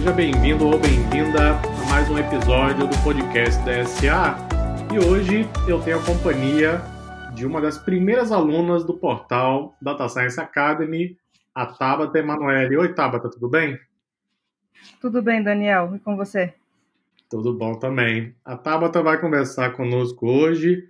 seja bem-vindo ou bem-vinda a mais um episódio do podcast da SA. E hoje eu tenho a companhia de uma das primeiras alunas do portal Data Science Academy, a Tabata Emanuele. Oi, Tabata, tudo bem? Tudo bem, Daniel. E com você? Tudo bom também. A Tabata vai conversar conosco hoje.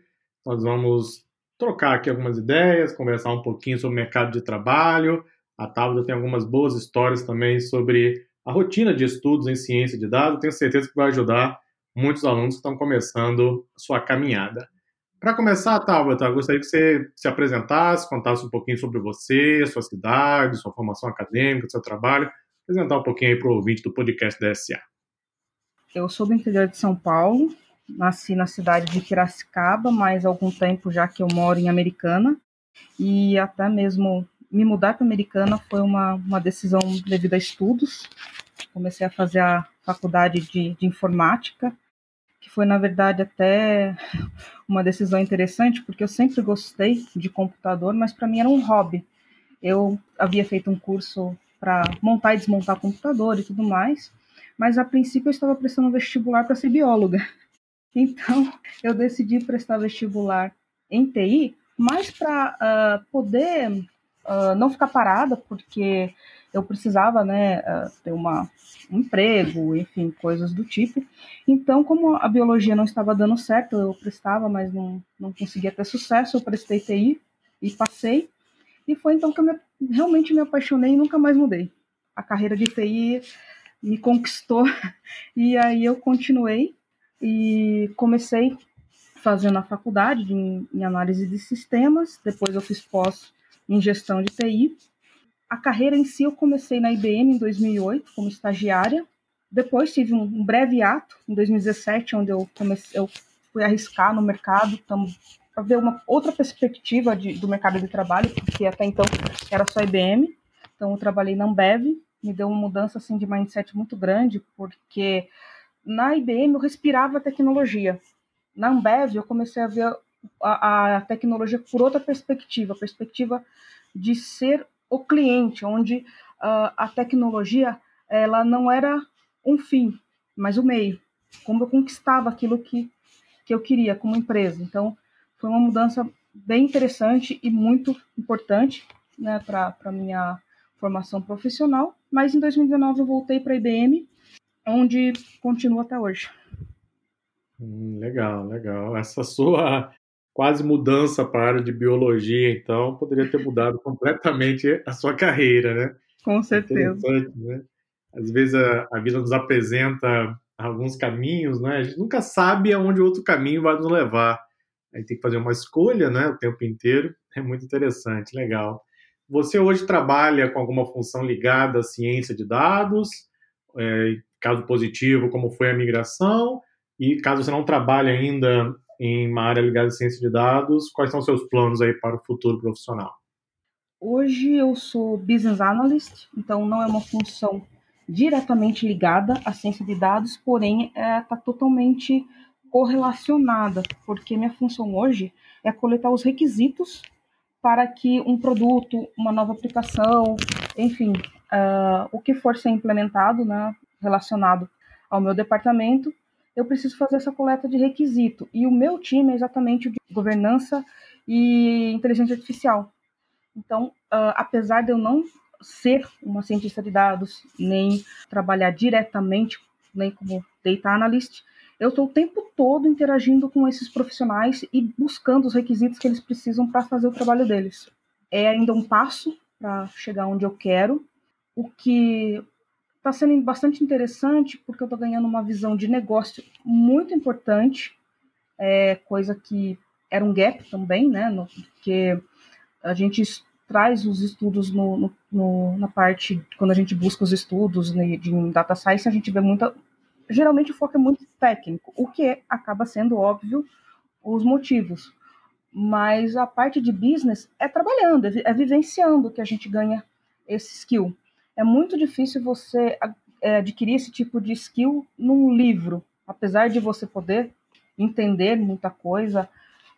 Nós vamos trocar aqui algumas ideias, conversar um pouquinho sobre o mercado de trabalho. A Tabata tem algumas boas histórias também sobre a rotina de estudos em ciência de dados. Tenho certeza que vai ajudar muitos alunos que estão começando a sua caminhada. Para começar, Tabata, gostaria que você se apresentasse, contasse um pouquinho sobre você, sua cidade, sua formação acadêmica, seu trabalho, apresentar um pouquinho aí para o ouvinte do podcast da SA. Eu sou do interior de São Paulo, nasci na cidade de Piracicaba, mas há algum tempo já que eu moro em Americana, e até mesmo me mudar para Americana foi uma, uma decisão devido a estudos. Comecei a fazer a faculdade de, de informática, que foi, na verdade, até uma decisão interessante, porque eu sempre gostei de computador, mas para mim era um hobby. Eu havia feito um curso para montar e desmontar computador e tudo mais, mas a princípio eu estava prestando vestibular para ser bióloga. Então, eu decidi prestar vestibular em TI, mais para uh, ah, poder uh, não ficar parada, porque eu precisava né, uh, ter uma, um emprego, enfim, coisas do tipo. Então, como a biologia não estava dando certo, eu prestava, mas não, não conseguia ter sucesso, eu prestei TI e passei. E foi então que eu me, realmente me apaixonei e nunca mais mudei. A carreira de TI me conquistou e aí eu continuei e comecei fazendo a faculdade de, em análise de sistemas, depois eu fiz pós em gestão de TI. A carreira em si eu comecei na IBM em 2008 como estagiária. Depois tive um, breve ato em 2017 onde eu comecei, eu fui arriscar no mercado para ver uma outra perspectiva de, do mercado de trabalho, porque até então era só IBM. Então eu trabalhei na Ambev, me deu uma mudança assim de mindset muito grande, porque na IBM eu respirava tecnologia. Na Ambev eu comecei a ver a, a tecnologia por outra perspectiva, a perspectiva de ser o cliente, onde uh, a tecnologia ela não era um fim, mas o um meio. Como eu conquistava aquilo que, que eu queria como empresa. Então, foi uma mudança bem interessante e muito importante né, para a minha formação profissional. Mas em 2019 eu voltei para a IBM, onde continuo até hoje. Hum, legal, legal. Essa sua quase mudança para a área de biologia, então poderia ter mudado completamente a sua carreira, né? Com certeza. Né? Às vezes a, a, vida nos apresenta alguns caminhos, né? A gente nunca sabe aonde outro caminho vai nos levar. A gente tem que fazer uma escolha, né? O tempo inteiro. É muito interessante, legal. Você hoje trabalha com alguma função ligada à ciência de dados? É, caso positivo, como foi a migração? E caso você não trabalhe ainda em uma área ligada à ciência de dados. Quais são os seus planos aí para o futuro profissional? Hoje eu sou business analyst, então não é uma função diretamente ligada à ciência de dados, porém está é, tá totalmente correlacionada, porque minha função hoje é coletar os requisitos para que um produto, uma nova aplicação, enfim, uh, o que for ser implementado, né, relacionado ao meu departamento, eu preciso fazer essa coleta de requisito. E o meu time é exatamente o de governança e inteligência artificial. Então, uh, apesar de eu não ser uma cientista de dados, nem trabalhar diretamente, nem como data analyst, eu estou o tempo todo interagindo com esses profissionais e buscando os requisitos que eles precisam para fazer o trabalho deles. É ainda um passo para chegar onde eu quero. O que Está sendo bastante interessante porque eu estou ganhando uma visão de negócio muito importante, é, coisa que era um gap também, né? No, porque a gente traz os estudos no, no, no, na parte, quando a gente busca os estudos né, de data science, a gente vê muita. Geralmente o foco é muito técnico, o que acaba sendo óbvio os motivos. Mas a parte de business é trabalhando, é, é vivenciando que a gente ganha esse skill é muito difícil você é, adquirir esse tipo de skill num livro, apesar de você poder entender muita coisa,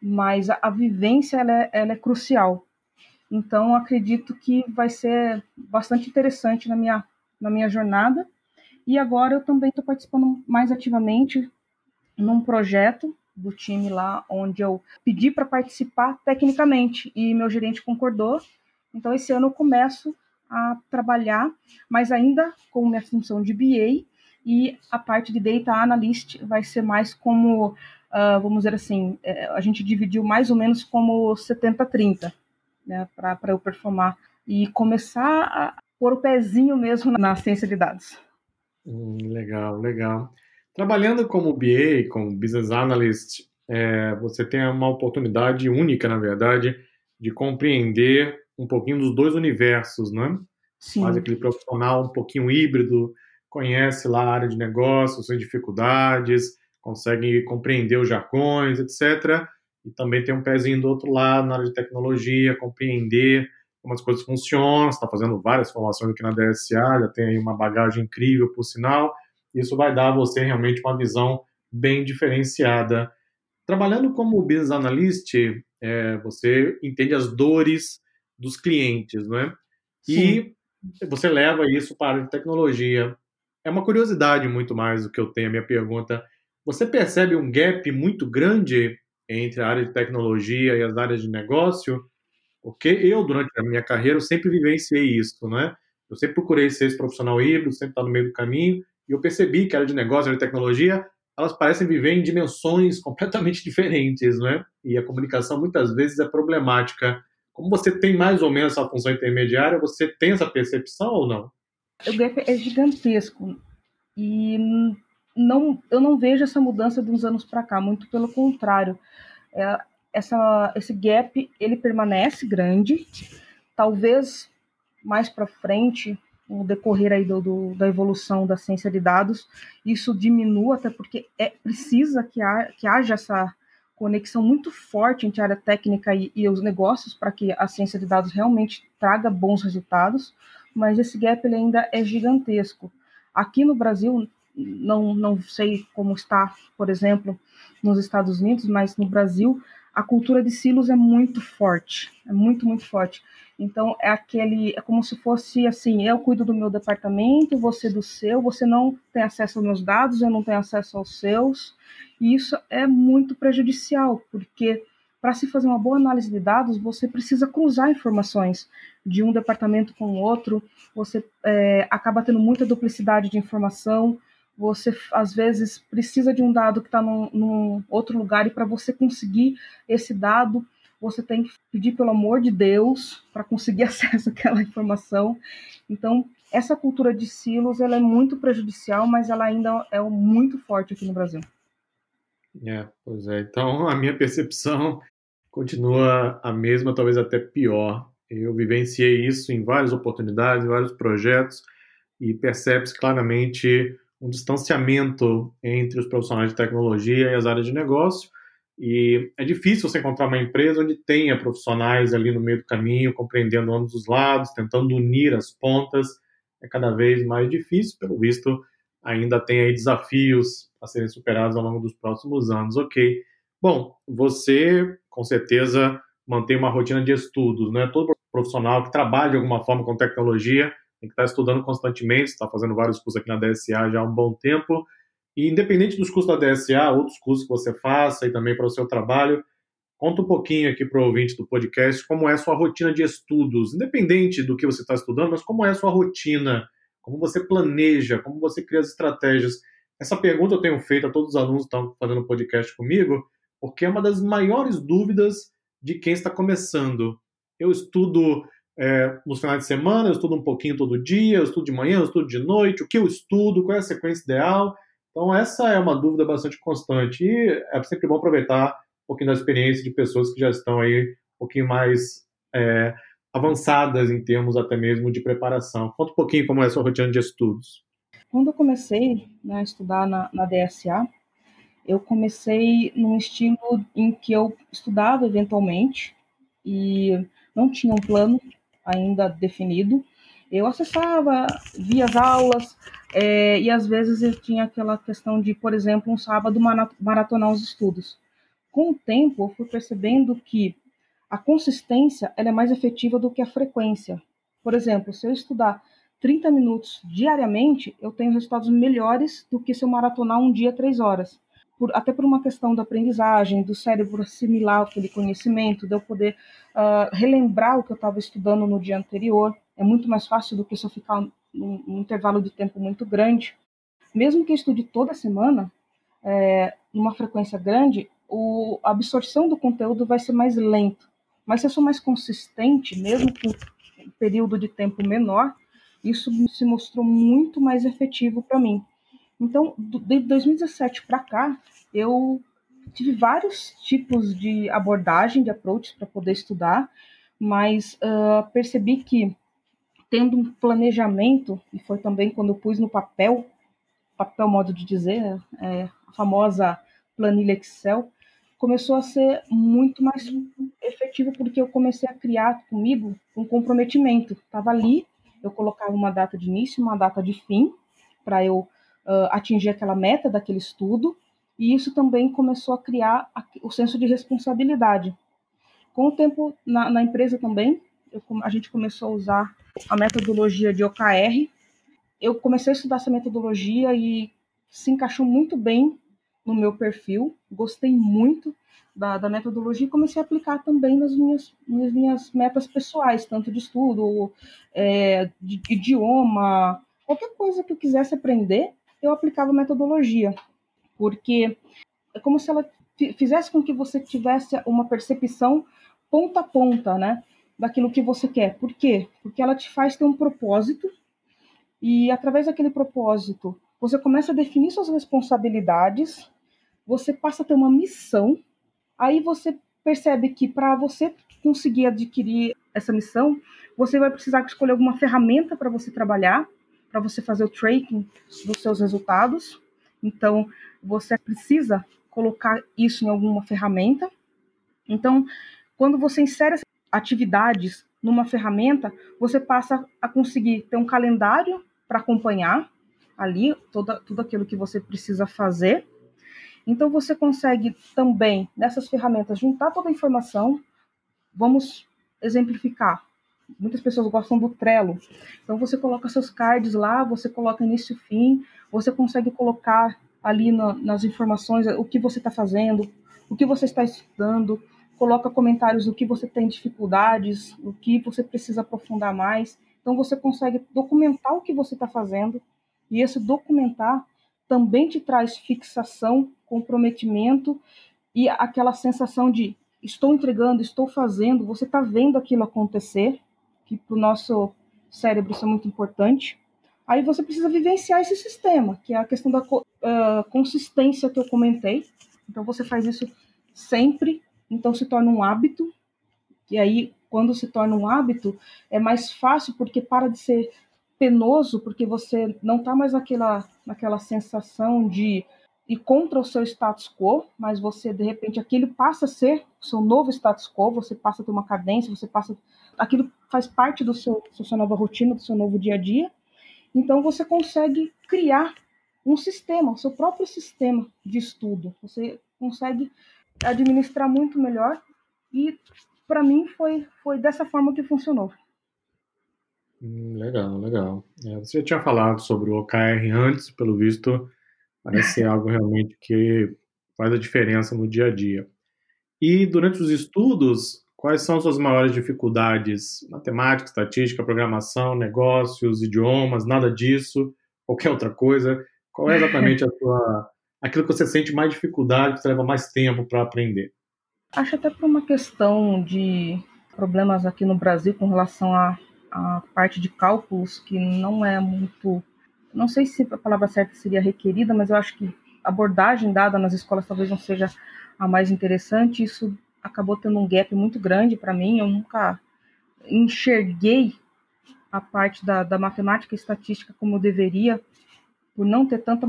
mas a, a vivência ela é, ela é, crucial. Então acredito que vai ser bastante interessante na minha, na minha jornada E agora eu também estou participando mais ativamente num projeto do time lá, onde eu pedi para participar tecnicamente e meu gerente concordou. Então, esse ano eu começo a trabalhar, mas ainda com minha função de BA e a parte de Data Analyst vai ser mais como, uh, vamos dizer assim, é, a gente dividiu mais ou menos como 70-30, né, para eu performar e começar a pôr o pezinho mesmo na ciência de dados. Hum, legal, legal. Trabalhando como BA, como Business Analyst, é, você tem uma oportunidade única, na verdade, de compreender um pouquinho dos dois universos, né? Sim. Faz aquele profissional um pouquinho híbrido, conhece lá a área de negócios, suas dificuldades, consegue compreender os jargões, etc. E também tem um pezinho do outro lado, na área de tecnologia, compreender como as coisas funcionam, está fazendo várias formações aqui na DSA, já tem aí uma bagagem incrível, por sinal, isso vai dar a você realmente uma visão bem diferenciada. Trabalhando como business analyst, é, você entende as dores dos clientes, não é? E você leva isso para a área de tecnologia. É uma curiosidade muito mais do que eu tenho a minha pergunta. Você percebe um gap muito grande entre a área de tecnologia e as áreas de negócio? Porque eu, durante a minha carreira, eu sempre vivenciei isso, né? Eu sempre procurei ser esse profissional híbrido, sempre estar no meio do caminho, e eu percebi que a área de negócio, a área de tecnologia, elas parecem viver em dimensões completamente diferentes, né? E a comunicação muitas vezes é problemática. Como você tem mais ou menos essa função intermediária, você tem essa percepção ou não? O gap é gigantesco e não, eu não vejo essa mudança de uns anos para cá, muito pelo contrário. É, essa, esse gap ele permanece grande, talvez mais para frente, no decorrer aí do, do, da evolução da ciência de dados, isso diminua, até porque é precisa que, ha, que haja essa conexão muito forte entre a área técnica e, e os negócios para que a ciência de dados realmente traga bons resultados, mas esse gap ele ainda é gigantesco. Aqui no Brasil, não, não sei como está, por exemplo, nos Estados Unidos, mas no Brasil a cultura de silos é muito forte, é muito, muito forte. Então é aquele, é como se fosse assim, eu cuido do meu departamento, você do seu, você não tem acesso aos meus dados, eu não tenho acesso aos seus. E isso é muito prejudicial, porque para se fazer uma boa análise de dados, você precisa cruzar informações de um departamento com o outro, você é, acaba tendo muita duplicidade de informação, você às vezes precisa de um dado que está num, num, outro lugar e para você conseguir esse dado você tem que pedir pelo amor de Deus para conseguir acesso àquela informação. Então essa cultura de silos ela é muito prejudicial, mas ela ainda é muito forte aqui no Brasil. É, pois é. Então a minha percepção continua a mesma, talvez até pior. Eu vivenciei isso em várias oportunidades, em vários projetos e percebe-se claramente um distanciamento entre os profissionais de tecnologia e as áreas de negócio. E é difícil você encontrar uma empresa onde tenha profissionais ali no meio do caminho, compreendendo ambos os lados, tentando unir as pontas. É cada vez mais difícil, pelo visto, ainda tem aí desafios a serem superados ao longo dos próximos anos. Ok. Bom, você com certeza mantém uma rotina de estudos, né? Todo profissional que trabalha de alguma forma com tecnologia tem que estar estudando constantemente, está fazendo vários cursos aqui na DSA já há um bom tempo. E independente dos cursos da DSA, outros cursos que você faça e também para o seu trabalho, conta um pouquinho aqui para o ouvinte do podcast como é a sua rotina de estudos, independente do que você está estudando, mas como é a sua rotina, como você planeja, como você cria as estratégias. Essa pergunta eu tenho feito a todos os alunos que estão fazendo podcast comigo, porque é uma das maiores dúvidas de quem está começando. Eu estudo é, nos finais de semana, eu estudo um pouquinho todo dia, eu estudo de manhã, eu estudo de noite, o que eu estudo, qual é a sequência ideal. Então, essa é uma dúvida bastante constante e é sempre bom aproveitar um pouquinho da experiência de pessoas que já estão aí um pouquinho mais é, avançadas em termos até mesmo de preparação. Conta um pouquinho como é a sua rotina de estudos. Quando eu comecei né, a estudar na, na DSA, eu comecei num estilo em que eu estudava eventualmente e não tinha um plano ainda definido. Eu acessava, via as aulas, é, e às vezes eu tinha aquela questão de, por exemplo, um sábado maratonar os estudos. Com o tempo, eu fui percebendo que a consistência ela é mais efetiva do que a frequência. Por exemplo, se eu estudar 30 minutos diariamente, eu tenho resultados melhores do que se eu maratonar um dia três horas. Por, até por uma questão da aprendizagem, do cérebro assimilar aquele conhecimento, de eu poder uh, relembrar o que eu estava estudando no dia anterior. É muito mais fácil do que se eu ficar num, intervalo de tempo muito grande. Mesmo que estude toda semana, é, numa frequência grande, o, a absorção do conteúdo vai ser mais lento. Mas se eu sou mais consistente, mesmo com um período de tempo menor, isso se mostrou muito mais efetivo para mim. Então, de 2017 para cá, eu tive vários tipos de abordagem, de approach para poder estudar, mas uh, percebi que tendo um planejamento, e foi também quando eu pus no papel, papel modo de dizer, é, a famosa planilha Excel, começou a ser muito mais efetivo porque eu comecei a criar comigo um comprometimento. Estava ali, eu colocava uma data de início, uma data de fim, para eu uh, atingir aquela meta daquele estudo, e isso também começou a criar o senso de responsabilidade. Com o tempo na, na empresa também, eu, a gente começou a usar a metodologia de OKR. Eu comecei a estudar essa metodologia e se encaixou muito bem no meu perfil, gostei muito da, da, metodologia e comecei a aplicar também nas minhas, nas minhas metas pessoais, tanto de estudo, é, de, idioma, qualquer coisa que eu quisesse aprender, eu aplicava a metodologia, porque é como se ela fizesse com que você tivesse uma percepção ponta a ponta, né, daquilo que você quer. Por quê? Porque ela te faz ter um propósito e através daquele propósito você começa a definir suas responsabilidades, você passa a ter uma missão, aí você percebe que para você conseguir adquirir essa missão, você vai precisar escolher alguma ferramenta para você trabalhar, para você fazer o tracking dos seus resultados. Então, você precisa colocar isso em alguma ferramenta. Então, quando você insere atividades numa ferramenta, você passa a conseguir ter um calendário para acompanhar ali toda, tudo aquilo que você precisa fazer. Então você consegue também nessas ferramentas juntar toda a informação. Vamos exemplificar. Muitas pessoas gostam do Trello. Então você coloca seus cards lá, você coloca início e fim, você consegue colocar ali na, nas informações o que você está fazendo, o que você está estudando, coloca comentários do que você tem dificuldades, o que você precisa aprofundar mais. Então você consegue documentar o que você está fazendo e esse documentar também te traz fixação, comprometimento e aquela sensação de estou entregando, estou fazendo, você está vendo aquilo acontecer, que para o nosso cérebro isso é muito importante. Aí você precisa vivenciar esse sistema, que é a questão da uh, consistência que eu comentei. Então você faz isso sempre, então se torna um hábito. E aí, quando se torna um hábito, é mais fácil porque para de ser penoso porque você não está mais naquela, naquela sensação de ir contra o seu status quo, mas você, de repente, aquilo passa a ser o seu novo status quo, você passa a ter uma cadência, você passa. Aquilo faz parte do seu, da sua nova rotina, do seu novo dia a dia. Então, você consegue criar um sistema, o seu próprio sistema de estudo. Você consegue administrar muito melhor e, para mim, foi, foi dessa forma que funcionou. Hum, legal, legal. É, você já tinha falado sobre o OKR antes, pelo visto, parece ser algo realmente que faz a diferença no dia a dia. E durante os estudos, quais são suas maiores dificuldades? Matemática, estatística, programação, negócios, idiomas, nada disso, qualquer outra coisa? Qual é exatamente a sua, aquilo que você sente mais dificuldade, que leva mais tempo para aprender? Acho até por uma questão de problemas aqui no Brasil com relação a a parte de cálculos que não é muito, não sei se a palavra certa seria requerida, mas eu acho que a abordagem dada nas escolas talvez não seja a mais interessante. Isso acabou tendo um gap muito grande para mim. Eu nunca enxerguei a parte da, da matemática e estatística como eu deveria, por não ter tanta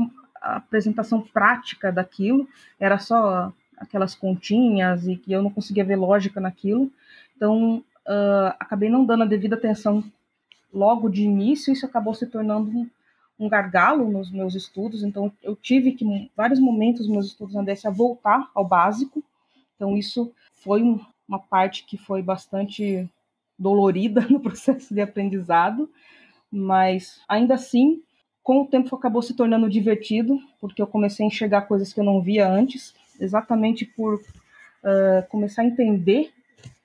apresentação prática daquilo. Era só aquelas continhas e que eu não conseguia ver lógica naquilo. Então, uh, acabei não dando a devida atenção logo de início, isso acabou se tornando um, um gargalo nos meus estudos, então eu tive que, em vários momentos, meus estudos na a voltar ao básico, então isso foi um, uma parte que foi bastante dolorida no processo de aprendizado, mas ainda assim, com o tempo acabou se tornando divertido, porque eu comecei a enxergar coisas que eu não via antes, exatamente por uh, começar a entender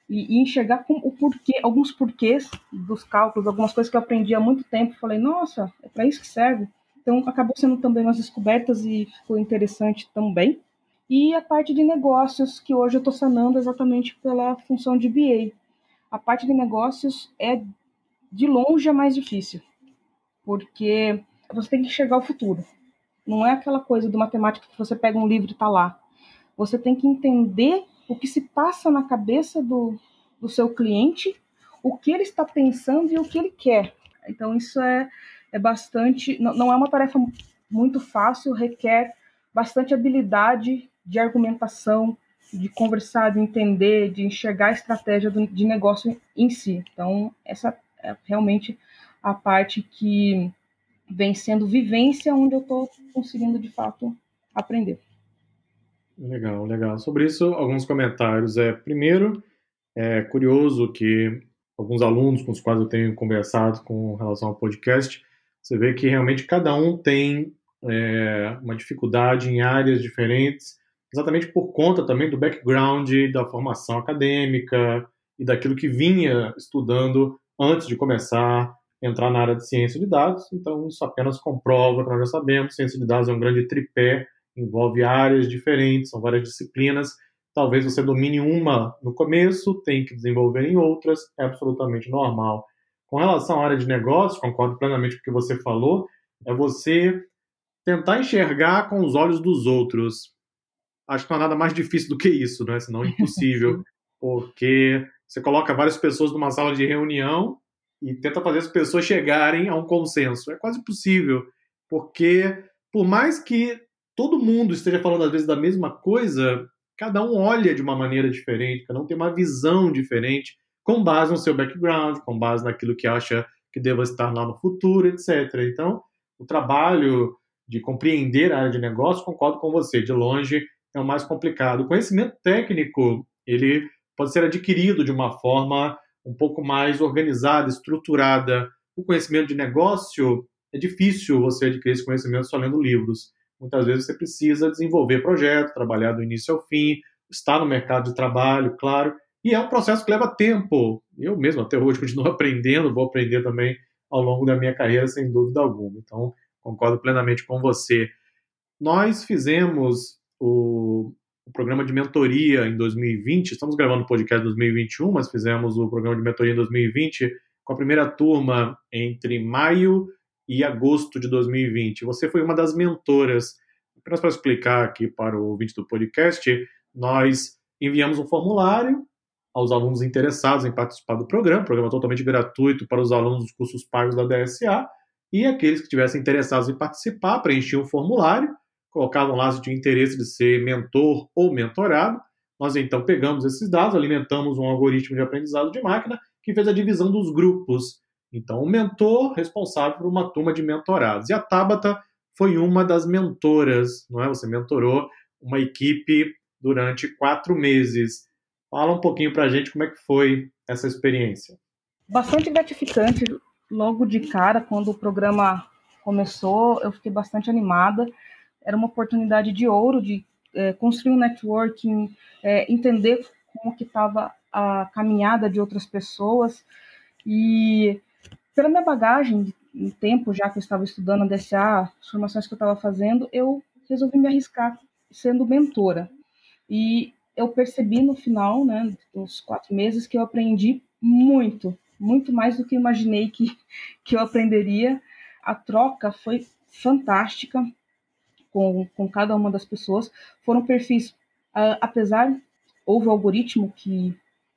e, e enxergar o porquê, alguns porquês dos cálculos, algumas coisas que eu aprendi há muito tempo. Falei, nossa, é para isso que serve. Então, acabou sendo também umas descobertas e ficou interessante também. E a parte de negócios, que hoje eu estou sanando exatamente pela função de BA. A parte de negócios é, de longe, a mais difícil, porque você tem que enxergar o futuro. Não é aquela coisa do matemática que você pega um livro e está lá. Você tem que entender o que se passa na cabeça do, do seu cliente, o que ele está pensando e o que ele quer. Então, isso é, é bastante. Não, não é uma tarefa muito fácil, requer bastante habilidade de argumentação, de conversar, de entender, de enxergar a estratégia do, de negócio em si. Então, essa é realmente a parte que vem sendo vivência onde eu estou conseguindo de fato aprender. Legal, legal. Sobre isso, alguns comentários. É, primeiro, é curioso que alguns alunos com os quais eu tenho conversado com relação ao podcast, você vê que realmente cada um tem é, uma dificuldade em áreas diferentes, exatamente por conta também do background, da formação acadêmica e daquilo que vinha estudando antes de começar entrar na área de ciência de dados. Então, isso apenas comprova que nós já sabemos, ciência de dados é um grande tripé envolve áreas diferentes, são várias disciplinas. Talvez você domine uma no começo, tem que desenvolver em outras, é absolutamente normal. Com relação à área de negócio, concordo plenamente com o que você falou, é você tentar enxergar com os olhos dos outros. Acho que não há nada mais difícil do que isso, não é? Senão é impossível, porque você coloca várias pessoas numa sala de reunião e tenta fazer as pessoas chegarem a um consenso. É quase impossível, porque por mais que todo mundo esteja falando às vezes da mesma coisa, cada um olha de uma maneira diferente, cada um tem uma visão diferente, com base no seu background, com base naquilo que acha que deva estar lá no futuro, etc. Então, o trabalho de compreender a área de negócio, concordo com você, de longe é o mais complicado. O conhecimento técnico, ele pode ser adquirido de uma forma um pouco mais organizada, estruturada. O conhecimento de negócio, é difícil você adquirir esse conhecimento só lendo livros. Muitas vezes você precisa desenvolver projeto, trabalhar do início ao fim, estar no mercado de trabalho, claro, e é um processo que leva tempo. Eu mesmo até hoje continuo aprendendo, vou aprender também ao longo da minha carreira, sem dúvida alguma. Então, concordo plenamente com você. Nós fizemos o, o programa de mentoria em 2020, estamos gravando o podcast em 2021, mas fizemos o programa de mentoria em 2020 com a primeira turma entre maio e agosto de 2020. Você foi uma das mentoras. Apenas para explicar aqui para o ouvinte do podcast, nós enviamos um formulário aos alunos interessados em participar do programa, programa totalmente gratuito para os alunos dos cursos pagos da DSA, e aqueles que estivessem interessados em participar preenchiam o formulário, colocavam lá se tinham interesse de ser mentor ou mentorado. Nós então pegamos esses dados, alimentamos um algoritmo de aprendizado de máquina que fez a divisão dos grupos então, o mentor responsável por uma turma de mentorados. E a Tabata foi uma das mentoras, não é? Você mentorou uma equipe durante quatro meses. Fala um pouquinho para a gente como é que foi essa experiência. Bastante gratificante. Logo de cara, quando o programa começou, eu fiquei bastante animada. Era uma oportunidade de ouro de é, construir um networking, é, entender como que estava a caminhada de outras pessoas e pela minha bagagem, em tempo já que eu estava estudando a DSA, as formações que eu estava fazendo, eu resolvi me arriscar sendo mentora. E eu percebi no final, né, dos quatro meses, que eu aprendi muito, muito mais do que imaginei que, que eu aprenderia. A troca foi fantástica com, com cada uma das pessoas. Foram perfis, uh, apesar, houve o algoritmo que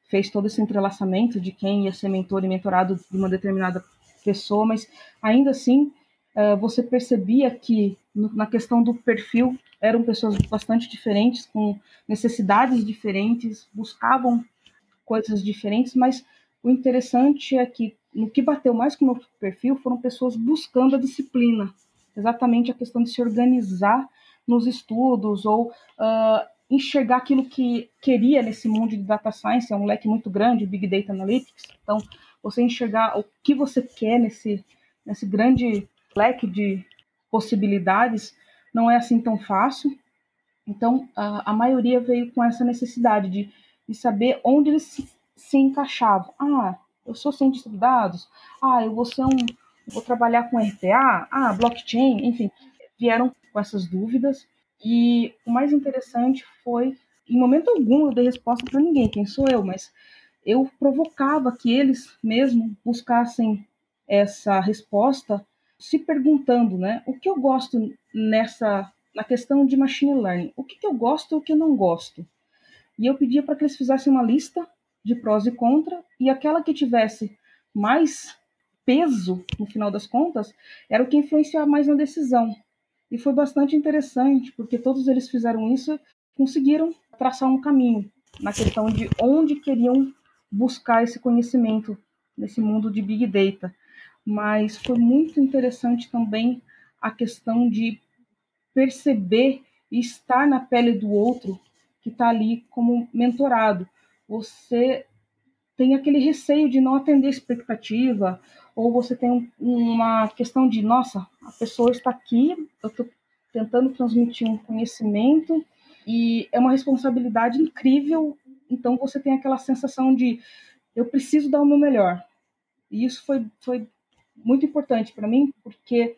fez todo esse entrelaçamento de quem ia ser mentor e mentorado de uma determinada pessoa, mas ainda assim uh, você percebia que no, na questão do perfil eram pessoas bastante diferentes, com necessidades diferentes, buscavam coisas diferentes, mas o interessante é que no que bateu mais com o meu perfil foram pessoas buscando a disciplina, exatamente a questão de se organizar nos estudos ou uh, enxergar aquilo que queria nesse mundo de data science, é um leque muito grande, big data analytics, então você enxergar o que você quer nesse, nesse grande leque de possibilidades, não é assim tão fácil. Então, a, a maioria veio com essa necessidade de, de saber onde eles se, se encaixavam. Ah, eu sou cientista de dados. Ah, eu vou ser um, vou trabalhar com RPA. Ah, blockchain. Enfim, vieram com essas dúvidas. E o mais interessante foi, em momento algum eu dei resposta para ninguém, quem sou eu, mas eu provocava que eles mesmo buscassem essa resposta se perguntando, né, o que eu gosto nessa na questão de machine learning, o que, que eu gosto e o que eu não gosto. E eu pedia para que eles fizessem uma lista de prós e contra e aquela que tivesse mais peso no final das contas era o que influenciava mais na decisão. E foi bastante interessante, porque todos eles fizeram isso, conseguiram traçar um caminho na questão de onde queriam buscar esse conhecimento nesse mundo de Big Data. Mas foi muito interessante também a questão de perceber e estar na pele do outro que está ali como mentorado. Você tem aquele receio de não atender expectativa, ou você tem uma questão de, nossa, a pessoa está aqui, eu estou tentando transmitir um conhecimento e é uma responsabilidade incrível. Então você tem aquela sensação de eu preciso dar o meu melhor. E isso foi, foi muito importante para mim, porque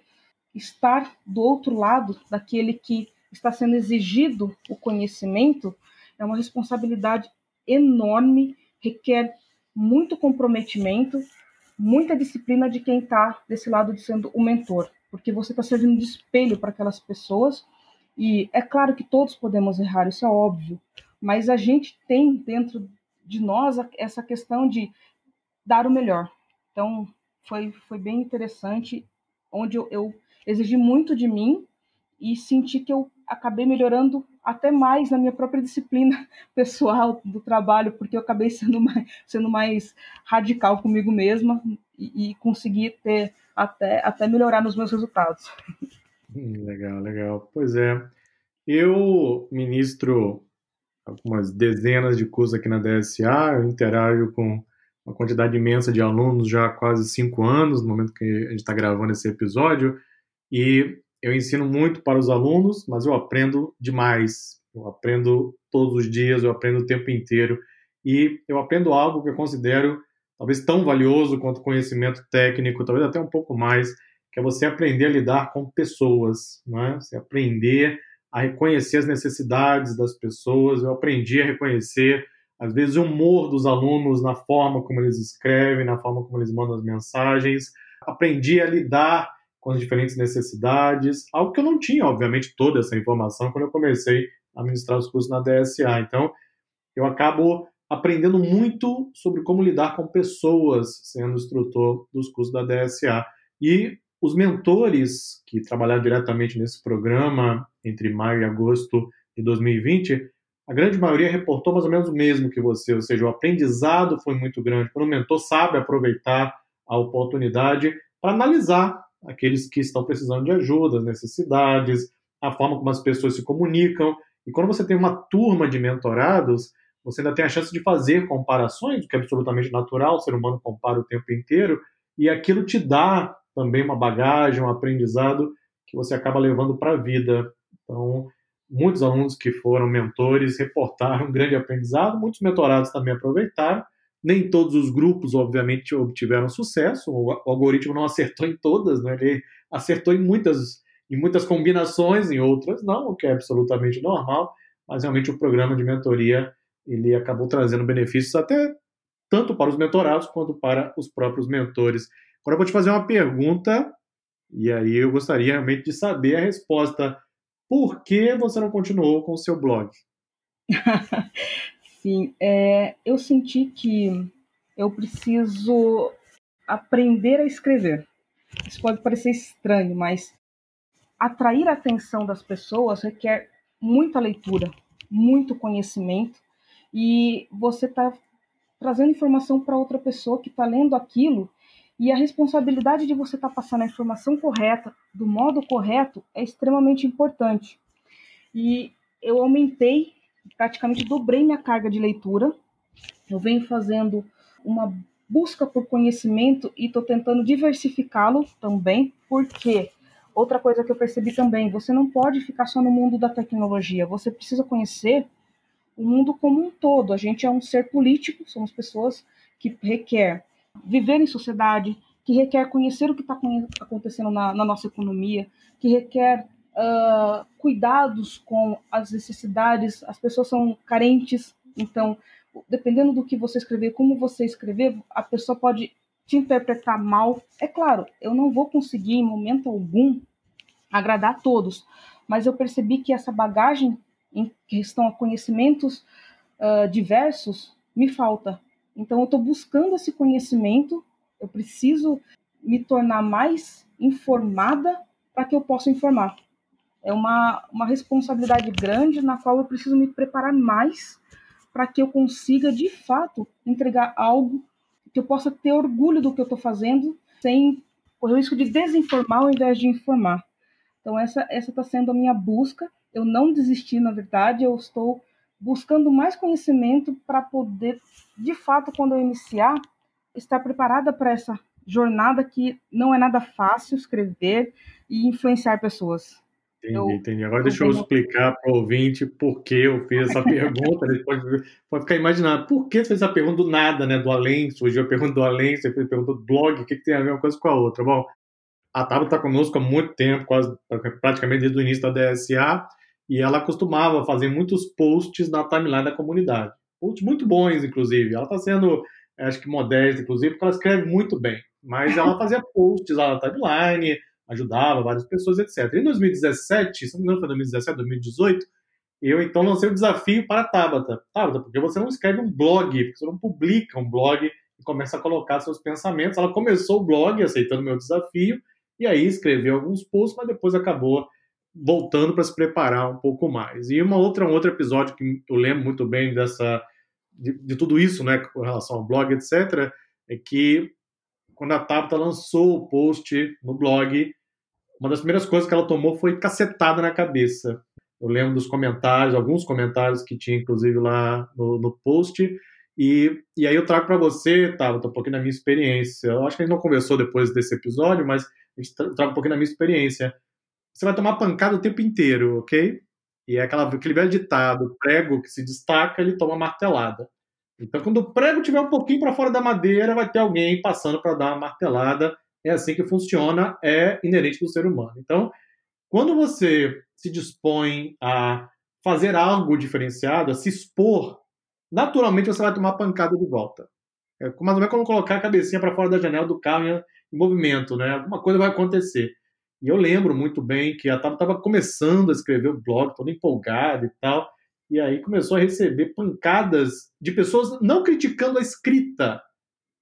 estar do outro lado daquele que está sendo exigido o conhecimento é uma responsabilidade enorme, requer muito comprometimento, muita disciplina de quem está desse lado de sendo o mentor, porque você está servindo de espelho para aquelas pessoas. E é claro que todos podemos errar, isso é óbvio, mas a gente tem dentro de nós essa questão de dar o melhor. Então, foi, foi bem interessante, onde eu, eu exigi muito de mim e senti que eu acabei melhorando até mais na minha própria disciplina pessoal do trabalho, porque eu acabei sendo mais, sendo mais radical comigo mesma e, e consegui ter até, até melhorar nos meus resultados. Hum, legal, legal. Pois é. Eu ministro algumas dezenas de cursos aqui na DSA, eu interajo com uma quantidade imensa de alunos já há quase cinco anos, no momento que a gente está gravando esse episódio, e eu ensino muito para os alunos, mas eu aprendo demais. Eu aprendo todos os dias, eu aprendo o tempo inteiro. E eu aprendo algo que eu considero talvez tão valioso quanto conhecimento técnico, talvez até um pouco mais, que é você aprender a lidar com pessoas, né? Você aprender a reconhecer as necessidades das pessoas. Eu aprendi a reconhecer, às vezes, o humor dos alunos na forma como eles escrevem, na forma como eles mandam as mensagens. Aprendi a lidar com as diferentes necessidades, algo que eu não tinha, obviamente, toda essa informação quando eu comecei a ministrar os cursos na DSA. Então, eu acabo aprendendo muito sobre como lidar com pessoas sendo instrutor dos cursos da DSA. E os mentores que trabalharam diretamente nesse programa entre maio e agosto de 2020, a grande maioria reportou mais ou menos o mesmo que você, ou seja, o aprendizado foi muito grande. Quando o mentor sabe aproveitar a oportunidade para analisar aqueles que estão precisando de ajuda, as necessidades, a forma como as pessoas se comunicam. E quando você tem uma turma de mentorados, você ainda tem a chance de fazer comparações, o que é absolutamente natural, o ser humano compara o tempo inteiro, e aquilo te dá também uma bagagem, um aprendizado que você acaba levando para a vida. Então, muitos alunos que foram mentores reportaram um grande aprendizado, muitos mentorados também aproveitaram, nem todos os grupos, obviamente, obtiveram sucesso. O algoritmo não acertou em todas, né? ele acertou em muitas, em muitas combinações, em outras não, o que é absolutamente normal. Mas realmente o programa de mentoria ele acabou trazendo benefícios até tanto para os mentorados quanto para os próprios mentores. Agora eu vou te fazer uma pergunta e aí eu gostaria realmente de saber a resposta. Por que você não continuou com o seu blog? Sim, é, eu senti que eu preciso aprender a escrever. Isso pode parecer estranho, mas atrair a atenção das pessoas requer muita leitura, muito conhecimento, e você está trazendo informação para outra pessoa que está lendo aquilo, e a responsabilidade de você estar tá passando a informação correta, do modo correto, é extremamente importante. E eu aumentei praticamente dobrei minha carga de leitura. Eu venho fazendo uma busca por conhecimento e estou tentando diversificá-lo também, porque outra coisa que eu percebi também, você não pode ficar só no mundo da tecnologia, você precisa conhecer o mundo como um todo. A gente é um ser político, somos pessoas que requer viver em sociedade, que requer conhecer o que está acontecendo na, na, nossa economia, que requer uh, cuidados com as necessidades. As pessoas são carentes, então, dependendo do que você escrever, como você escrever, a pessoa pode te interpretar mal. É claro, eu não vou conseguir em momento algum agradar a todos, mas eu percebi que essa bagagem em questão a conhecimentos uh, diversos me falta. Então, eu estou buscando esse conhecimento, eu preciso me tornar mais informada para que eu possa informar. É uma, uma responsabilidade grande na qual eu preciso me preparar mais para que eu consiga, de fato, entregar algo que eu possa ter orgulho do que eu estou fazendo, sem correr o risco de desinformar ao invés de informar. Então, essa está sendo a minha busca. Eu não desisti, na verdade, eu estou buscando mais conhecimento para poder, de fato, quando eu iniciar, estar preparada para essa jornada que não é nada fácil escrever e influenciar pessoas. Entendi, entendi. Agora eu deixa eu explicar para o ouvinte por que eu fiz essa pergunta. Ele pode, pode ficar imaginando, por que você fez essa pergunta do nada, né? Do além, surgiu a pergunta do além, você fez a pergunta do blog, o que, que tem a ver uma coisa com a outra? Bom, a Tabata está conosco há muito tempo, quase, praticamente desde o início da DSA, e ela costumava fazer muitos posts na timeline da comunidade. Posts muito bons, inclusive. Ela está sendo, acho que modesta, inclusive, porque ela escreve muito bem. Mas ela fazia posts lá na timeline, ajudava várias pessoas, etc. Em 2017, se não me engano foi 2017, 2018, eu então lancei o desafio para a Tabata. Tabata, porque você não escreve um blog, porque você não publica um blog e começa a colocar seus pensamentos. Ela começou o blog aceitando meu desafio e aí escreveu alguns posts, mas depois acabou voltando para se preparar um pouco mais. E uma outra um outro episódio que eu lembro muito bem dessa de, de tudo isso, né, com relação ao blog, etc, é que quando a Tabata lançou o post no blog, uma das primeiras coisas que ela tomou foi cacetada na cabeça. Eu lembro dos comentários, alguns comentários que tinha, inclusive, lá no, no post. E, e aí eu trago para você, Tabata, um pouquinho da minha experiência. Eu acho que a gente não conversou depois desse episódio, mas gente traga um pouquinho da minha experiência. Você vai tomar pancada o tempo inteiro, ok? E é aquela, aquele velho ditado, prego que se destaca, ele toma martelada. Então, quando o prego estiver um pouquinho para fora da madeira, vai ter alguém passando para dar uma martelada. É assim que funciona, é inerente do ser humano. Então, quando você se dispõe a fazer algo diferenciado, a se expor, naturalmente você vai tomar pancada de volta. É mais ou menos como colocar a cabecinha para fora da janela do carro em, movimento, né? Alguma coisa vai acontecer. E eu lembro muito bem que a Tava estava começando a escrever o blog, toda empolgada e tal. E aí começou a receber pancadas de pessoas não criticando a escrita,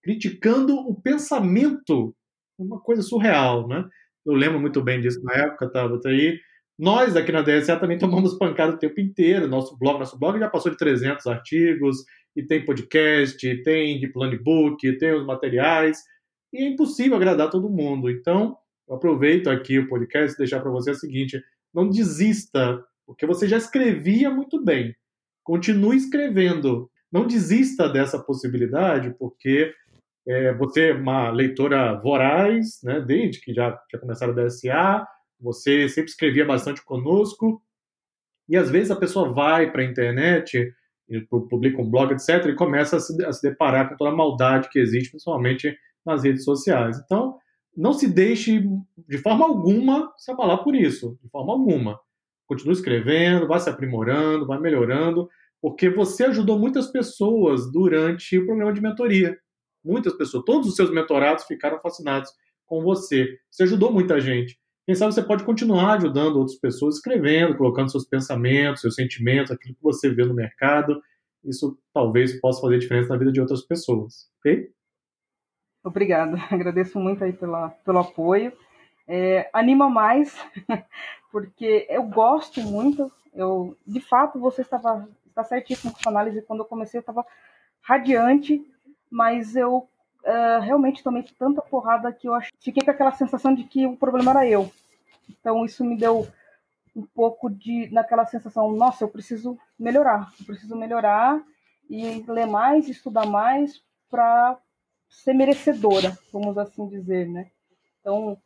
criticando o pensamento. Uma coisa surreal, né? Eu lembro muito bem disso na época, estava aí. Nós aqui na DSA também tomamos pancada o tempo inteiro. Nosso blog, nosso blog já passou de 300 artigos, e tem podcast, tem de book, tem os materiais, e é impossível agradar todo mundo. Então, eu aproveito aqui o podcast e deixar para você o seguinte: não desista porque você já escrevia muito bem. Continue escrevendo. Não desista dessa possibilidade, porque é, você é uma leitora voraz, né, desde que já tinha começado a DSA, você sempre escrevia bastante conosco, e às vezes a pessoa vai para a internet, publica um blog, etc., e começa a se, a se deparar com toda a maldade que existe, principalmente nas redes sociais. Então, não se deixe de forma alguma se abalar por isso, de forma alguma continua escrevendo, vai se aprimorando, vai melhorando, porque você ajudou muitas pessoas durante o programa de mentoria. Muitas pessoas, todos os seus mentorados ficaram fascinados com você. Você ajudou muita gente. Quem sabe você pode continuar ajudando outras pessoas, escrevendo, colocando seus pensamentos, seus sentimentos, aquilo que você vê no mercado. Isso talvez possa fazer diferença na vida de outras pessoas, ok? Obrigada, agradeço muito aí pela, pelo apoio. É, anima mais porque eu gosto muito. Eu, de fato, você estava está certíssimo com sua análise. Quando eu comecei, eu estava radiante, mas eu uh, realmente tomei tanta porrada que eu fiquei com aquela sensação de que o problema era eu. Então, isso me deu um pouco de naquela sensação, nossa, eu preciso melhorar, eu preciso melhorar e ler mais, estudar mais para ser merecedora, vamos assim dizer, né? Então,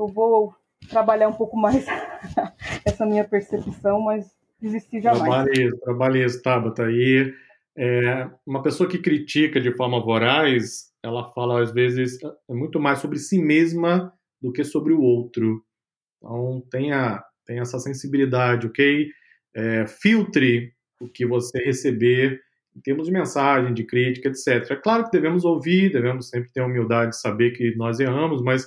eu vou trabalhar um pouco mais essa minha percepção, mas desistir jamais. Trabalhe isso, trabalhe isso, Tabata. E é, uma pessoa que critica de forma voraz, ela fala às vezes é muito mais sobre si mesma do que sobre o outro. Então tenha, tenha essa sensibilidade, ok? É, filtre o que você receber em termos de mensagem, de crítica, etc. É claro que devemos ouvir, devemos sempre ter a humildade de saber que nós erramos, mas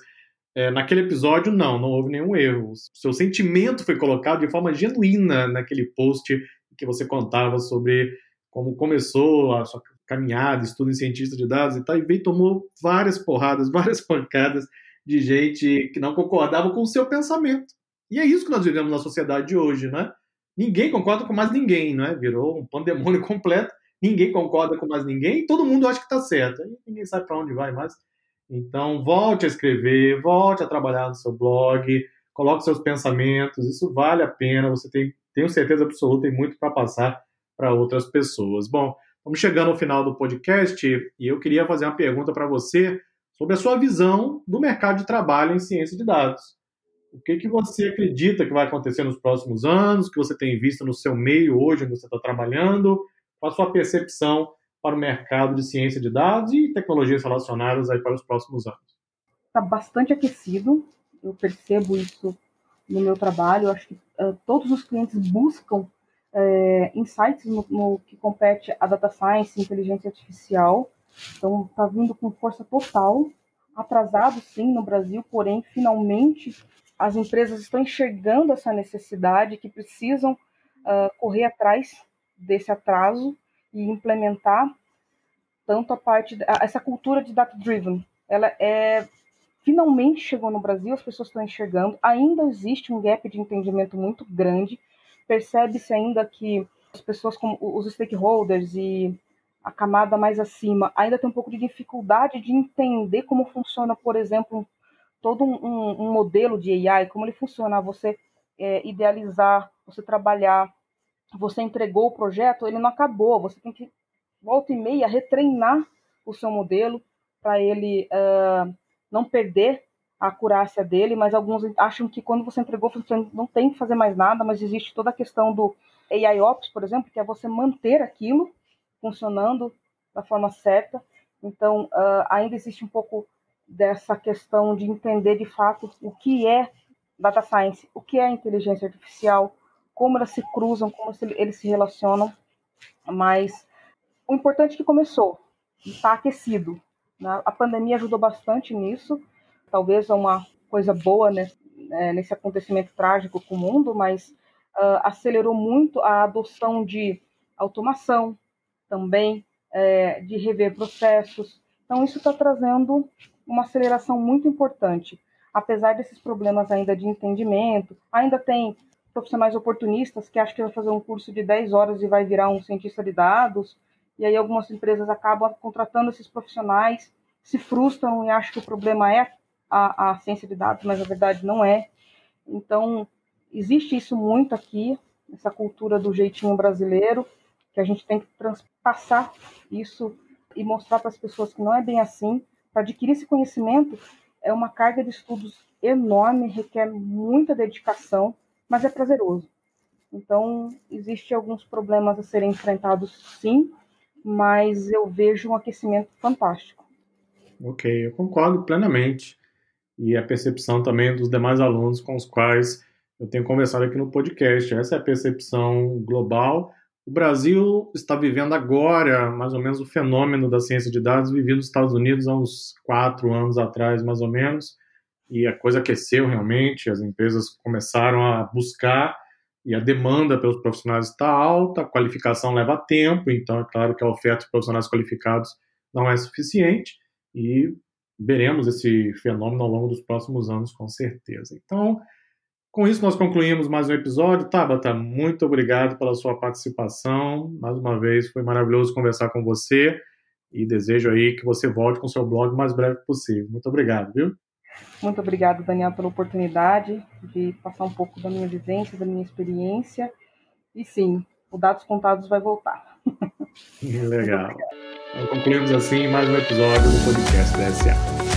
é, naquele episódio, não, não houve nenhum erro. Seu sentimento foi colocado de forma genuína naquele post que você contava sobre como começou a sua caminhada, estudo em cientista de dados e tal, e veio tomou várias porradas, várias pancadas de gente que não concordava com o seu pensamento. E é isso que nós vivemos na sociedade de hoje, né? Ninguém concorda com mais ninguém, né? Virou um pandemônio completo, ninguém concorda com mais ninguém todo mundo acha que está certo. Ninguém sabe para onde vai mais. Então, volte a escrever, volte a trabalhar no seu blog, coloque seus pensamentos, isso vale a pena, você tem, tenho certeza absoluta, tem muito para passar para outras pessoas. Bom, vamos chegando ao final do podcast e eu queria fazer uma pergunta para você sobre a sua visão do mercado de trabalho em ciência de dados. O que, que você acredita que vai acontecer nos próximos anos, que você tem visto no seu meio hoje, onde você está trabalhando? Qual a sua percepção para o mercado de ciência de dados e tecnologias relacionadas aí para os próximos anos? Está bastante aquecido, eu percebo isso no meu trabalho. Eu acho que uh, todos os clientes buscam é, insights no, no, que compete a data science, inteligência artificial. Então, está vindo com força total, atrasado sim no Brasil, porém, finalmente as empresas estão enxergando essa necessidade, que precisam uh, correr atrás desse atraso e implementar tanto a parte essa cultura de data driven. Ela é finalmente chegou no Brasil, as pessoas estão enxergando. Ainda existe um gap de entendimento muito grande percebe-se ainda que as pessoas, como os stakeholders e a camada mais acima, ainda tem um pouco de dificuldade de entender como funciona, por exemplo, todo um, um, um modelo de AI, como ele funciona, você é, idealizar, você trabalhar, você entregou o projeto, ele não acabou, você tem que, volta e meia, retreinar o seu modelo para ele uh, não perder a acurácia dele, mas alguns acham que quando você entregou, você não tem que fazer mais nada, mas existe toda a questão do AI Ops, por exemplo, que é você manter aquilo funcionando da forma certa. Então, uh, ainda existe um pouco dessa questão de entender de fato o que é data science, o que é inteligência artificial, como elas se cruzam, como eles se relacionam. Mas o importante é que começou, está aquecido. Né? A pandemia ajudou bastante nisso talvez uma coisa boa né, nesse acontecimento trágico com o mundo, mas uh, acelerou muito a adoção de automação também, é, de rever processos. Então, isso está trazendo uma aceleração muito importante. Apesar desses problemas ainda de entendimento, ainda tem profissionais oportunistas que acham que vai fazer um curso de 10 horas e vai virar um cientista de dados, e aí algumas empresas acabam contratando esses profissionais, se frustram e acham que o problema é a, a ciência de dados, mas na verdade não é. Então, existe isso muito aqui, essa cultura do jeitinho brasileiro, que a gente tem que transpassar isso e mostrar para as pessoas que não é bem assim. Para adquirir esse conhecimento, é uma carga de estudos enorme, requer muita dedicação, mas é prazeroso. Então, existem alguns problemas a serem enfrentados, sim, mas eu vejo um aquecimento fantástico. Ok, eu concordo plenamente e a percepção também dos demais alunos com os quais eu tenho conversado aqui no podcast. Essa é a percepção global. O Brasil está vivendo agora, mais ou menos, o fenômeno da ciência de dados vivido nos Estados Unidos há uns quatro anos atrás, mais ou menos, e a coisa aqueceu realmente, as empresas começaram a buscar e a demanda pelos profissionais está alta, a qualificação leva tempo, então é claro que a oferta de profissionais qualificados não é suficiente, e veremos esse fenômeno ao longo dos próximos anos, com certeza. Então, com isso, nós concluímos mais um episódio. Tabata, muito obrigado pela sua participação. Mais uma vez, foi maravilhoso conversar com você e desejo aí que você volte com seu blog o mais breve possível. Muito obrigado, viu? Muito obrigado, Daniel, pela oportunidade de passar um pouco da minha vivência, da minha experiência. E sim, o Dados Contados vai voltar. Legal. Então, concluímos assim mais um episódio do podcast da SA.